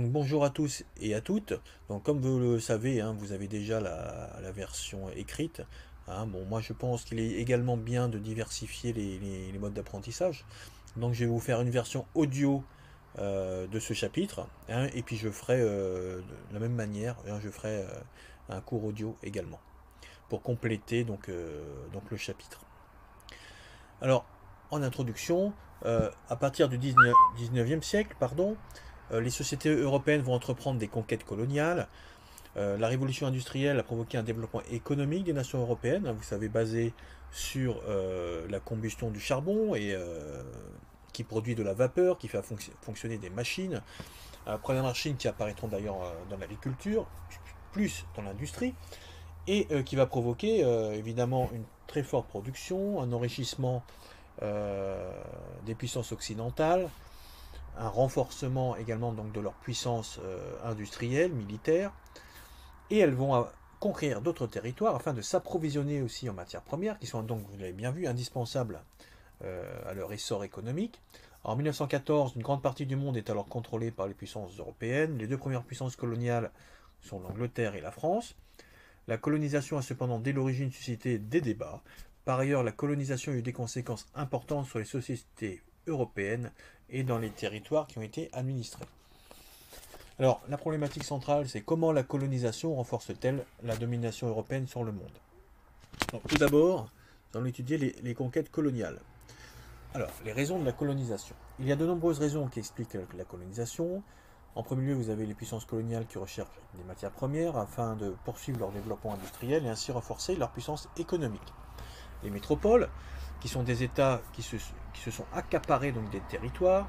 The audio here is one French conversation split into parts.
Bonjour à tous et à toutes. Donc comme vous le savez, hein, vous avez déjà la, version écrite. Hein. Bon, moi je pense qu'il est également bien de diversifier les, modes d'apprentissage. Donc je vais vous faire une version audio euh, de ce chapitre. Hein, et puis je ferai euh, de la même manière, je ferai euh, un cours audio également. Pour compléter donc, donc le chapitre. Alors, en introduction, à partir du 19, 19e siècle, pardon, les sociétés européennes vont entreprendre des conquêtes coloniales. Euh, la révolution industrielle a provoqué un développement économique des nations européennes, hein, vous savez, basé sur euh, la combustion du charbon et qui produit de la vapeur, qui fait fonctionner des machines. première machines qui apparaîtront d'ailleurs dans l'agriculture, plus dans l'industrie, et qui va provoquer évidemment une très forte production, un enrichissement des puissances occidentales, un renforcement également donc de leur puissance euh, industrielle, militaire, et elles vont euh, conquérir d'autres territoires afin de s'approvisionner aussi en matières premières, qui sont donc, vous l'avez bien vu, indispensables euh, à leur essor économique. En 1914, une grande partie du monde est alors contrôlée par les puissances européennes. Les deux premières puissances coloniales sont l'Angleterre et la France. La colonisation a cependant dès l'origine suscité des débats. Par ailleurs, la colonisation a eu des conséquences importantes sur les sociétés européennes et dans les territoires qui ont été administrés. Alors, la problématique centrale, c'est comment la colonisation renforce-t-elle la domination européenne sur le monde? Tout d'abord, nous allons étudier les, conquêtes coloniales. Alors, les raisons de la colonisation. Il y a de nombreuses raisons qui expliquent la colonisation. En premier lieu, vous avez les puissances coloniales qui recherchent des matières premières afin de poursuivre leur développement industriel et ainsi renforcer leur puissance économique. Les métropoles, qui sont des États qui se, qui se sont accaparés donc des territoires,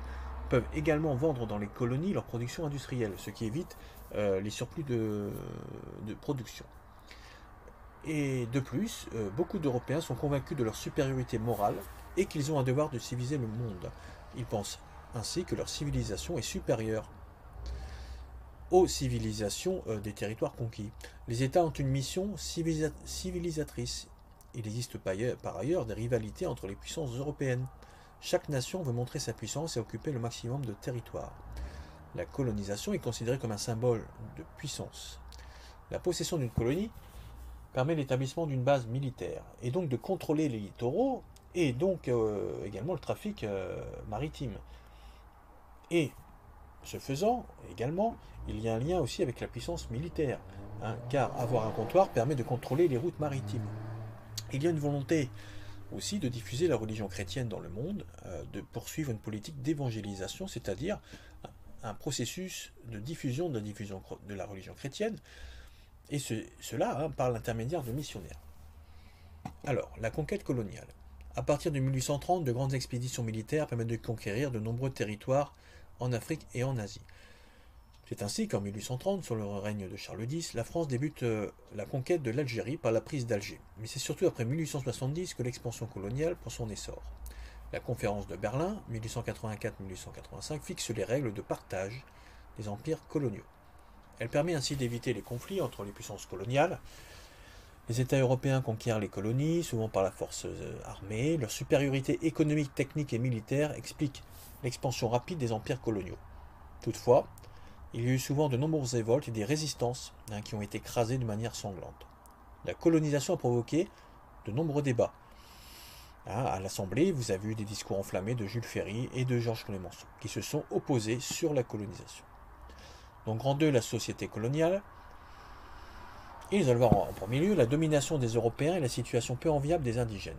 peuvent également vendre dans les colonies leur production industrielle, ce qui évite euh, les surplus de, production. Et de plus, euh, beaucoup d'Européens sont convaincus de leur supériorité morale et qu'ils ont un devoir de civiliser le monde. Ils pensent ainsi que leur civilisation est supérieure aux civilisations euh, des territoires conquis. Les États ont une mission civilisatrice il existe par ailleurs des rivalités entre les puissances européennes. Chaque nation veut montrer sa puissance et occuper le maximum de territoire. La colonisation est considérée comme un symbole de puissance. La possession d'une colonie permet l'établissement d'une base militaire et donc de contrôler les littoraux et donc euh, également le trafic euh, maritime. Et ce faisant, également, il y a un lien aussi avec la puissance militaire, hein, car avoir un comptoir permet de contrôler les routes maritimes. Il y a une volonté aussi de diffuser la religion chrétienne dans le monde, euh, de poursuivre une politique d'évangélisation, c'est-à-dire un processus de diffusion de la religion chrétienne, et cela hein, par l'intermédiaire de missionnaires. Alors, la conquête coloniale. À partir de 1830, de grandes expéditions militaires permettent de conquérir de nombreux territoires en Afrique et en Asie. C'est ainsi qu'en 1830, sur le règne de Charles X, la France débute euh, la conquête de l'Algérie par la prise d'Alger. Mais c'est surtout après 1870 que l'expansion coloniale prend son essor. La conférence de Berlin, 1884-1885, fixe les règles de partage des empires coloniaux. Elle permet ainsi d'éviter les conflits entre les puissances coloniales. Les États européens conquièrent les colonies, souvent par la force euh, armée. Leur supériorité économique, technique et militaire explique l'expansion rapide des empires coloniaux. Toutefois, il y a eu souvent de nombreuses révoltes et des résistances hein, qui ont été écrasées de manière sanglante. La colonisation a provoqué de nombreux débats. Hein, à l'Assemblée, vous avez eu des discours enflammés de Jules Ferry et de Georges Clemenceau, qui se sont opposés sur la colonisation. Donc, grand 2, la société coloniale. Et allons voir en premier lieu la domination des Européens et la situation peu enviable des indigènes.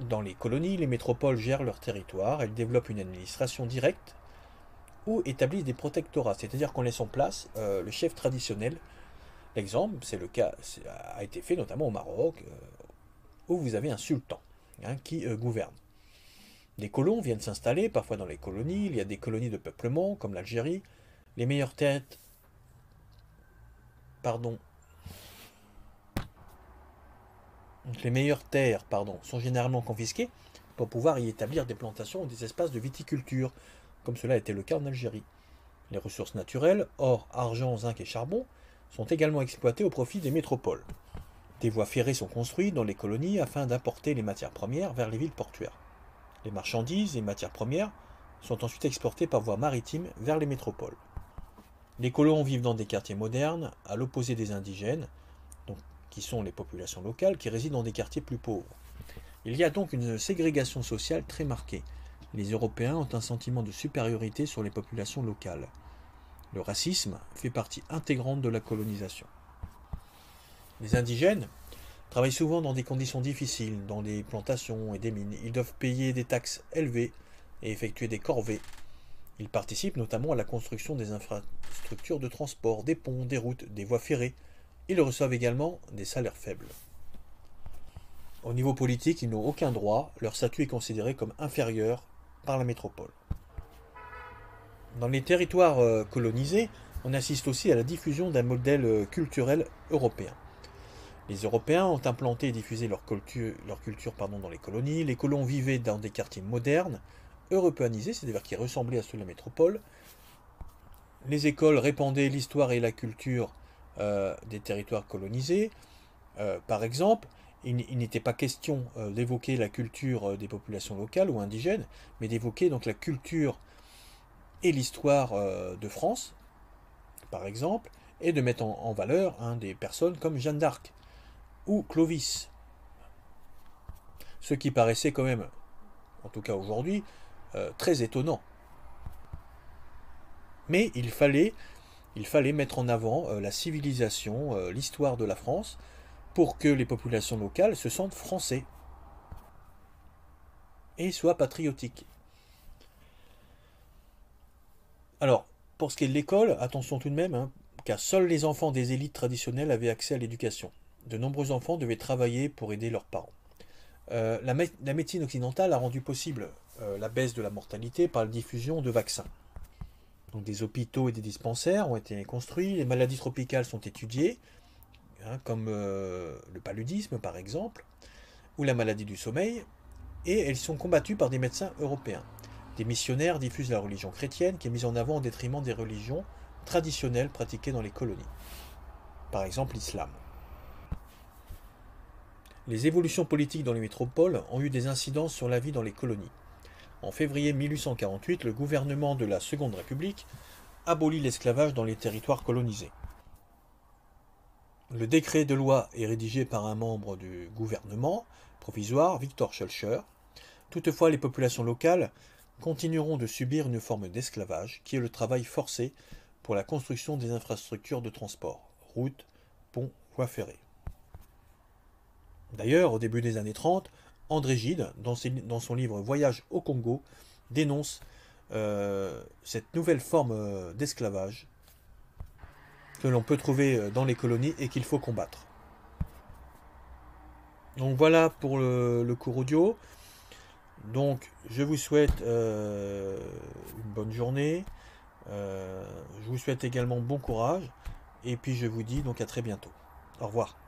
Dans les colonies, les métropoles gèrent leur territoire, elles développent une administration directe ou établissent des protectorats, c'est-à-dire qu'on laisse en place euh, le chef traditionnel. L'exemple, c'est le cas, a été fait notamment au Maroc, euh, où vous avez un sultan hein, qui euh, gouverne. Des colons viennent s'installer, parfois dans les colonies, il y a des colonies de peuplement, comme l'Algérie. Les meilleures têtes, pardon, les meilleures terres pardon, sont généralement confisquées pour pouvoir y établir des plantations ou des espaces de viticulture, comme cela été le cas en Algérie. Les ressources naturelles, or, argent, zinc et charbon, sont également exploitées au profit des métropoles. Des voies ferrées sont construites dans les colonies afin d'apporter les matières premières vers les villes portuaires. Les marchandises et matières premières sont ensuite exportées par voie maritime vers les métropoles. Les colons vivent dans des quartiers modernes, à l'opposé des indigènes, qui sont les populations locales, qui résident dans des quartiers plus pauvres. Il y a donc une ségrégation sociale très marquée. Les Européens ont un sentiment de supériorité sur les populations locales. Le racisme fait partie intégrante de la colonisation. Les indigènes travaillent souvent dans des conditions difficiles, dans des plantations et des mines. Ils doivent payer des taxes élevées et effectuer des corvées. Ils participent notamment à la construction des infrastructures de transport, des ponts, des routes, des voies ferrées. Ils reçoivent également des salaires faibles. Au niveau politique, ils n'ont aucun droit, leur statut est considéré comme inférieur par la métropole. Dans les territoires euh, colonisés, on assiste aussi à la diffusion d'un modèle euh, culturel européen. Les Européens ont implanté et diffusé leur culture, dans les colonies. Les colons vivaient dans des quartiers modernes, européanisés, c'est-à-dire qui ressemblaient à ceux de la métropole. Les écoles répandaient l'histoire et la culture euh, des territoires colonisés. par exemple, il, n'était pas question d'évoquer la culture des populations locales ou indigènes, mais d'évoquer donc la culture et l'histoire euh, de France, par exemple, et de mettre en, valeur des personnes comme Jeanne d'Arc ou Clovis. Ce qui paraissait quand même, en tout cas aujourd'hui, euh, très étonnant. Mais il fallait, il fallait mettre en avant euh, la civilisation, l'histoire de la France, pour que les populations locales se sentent français et soient patriotiques. Alors, pour ce qui est de l'école, attention tout de même, hein, car seuls les enfants des élites traditionnelles avaient accès à l'éducation. De nombreux enfants devaient travailler pour aider leurs parents. Euh, la, médecine occidentale a rendu possible euh, la baisse de la mortalité par la diffusion de vaccins. Des hôpitaux et des dispensaires ont été construits, les maladies tropicales sont étudiées, hein, comme euh, le paludisme par exemple, ou la maladie du sommeil, et elles sont combattues par des médecins européens. Des missionnaires diffusent la religion chrétienne qui est mise en avant au détriment des religions traditionnelles pratiquées dans les colonies. Par exemple l'islam. Les évolutions politiques dans les métropoles ont eu des incidences sur la vie dans les colonies. En février 1848, le gouvernement de la Seconde République abolit l'esclavage dans les territoires colonisés. Le décret de loi est rédigé par un membre du gouvernement provisoire, Victor Schulcher. Toutefois, les populations locales continueront de subir une forme d'esclavage qui est le travail forcé pour la construction des infrastructures de transport, routes, ponts, voies ferrées. D'ailleurs, au début des années 30, André Gide, dans, son livre Voyage au Congo, dénonce euh, cette nouvelle forme euh, d'esclavage que l'on peut trouver euh, dans les colonies et qu'il faut combattre. Donc voilà pour le, cours audio. Donc, je vous souhaite euh, une bonne journée. Euh, je vous souhaite également bon courage. Et puis, je vous dis donc à très bientôt. Au revoir.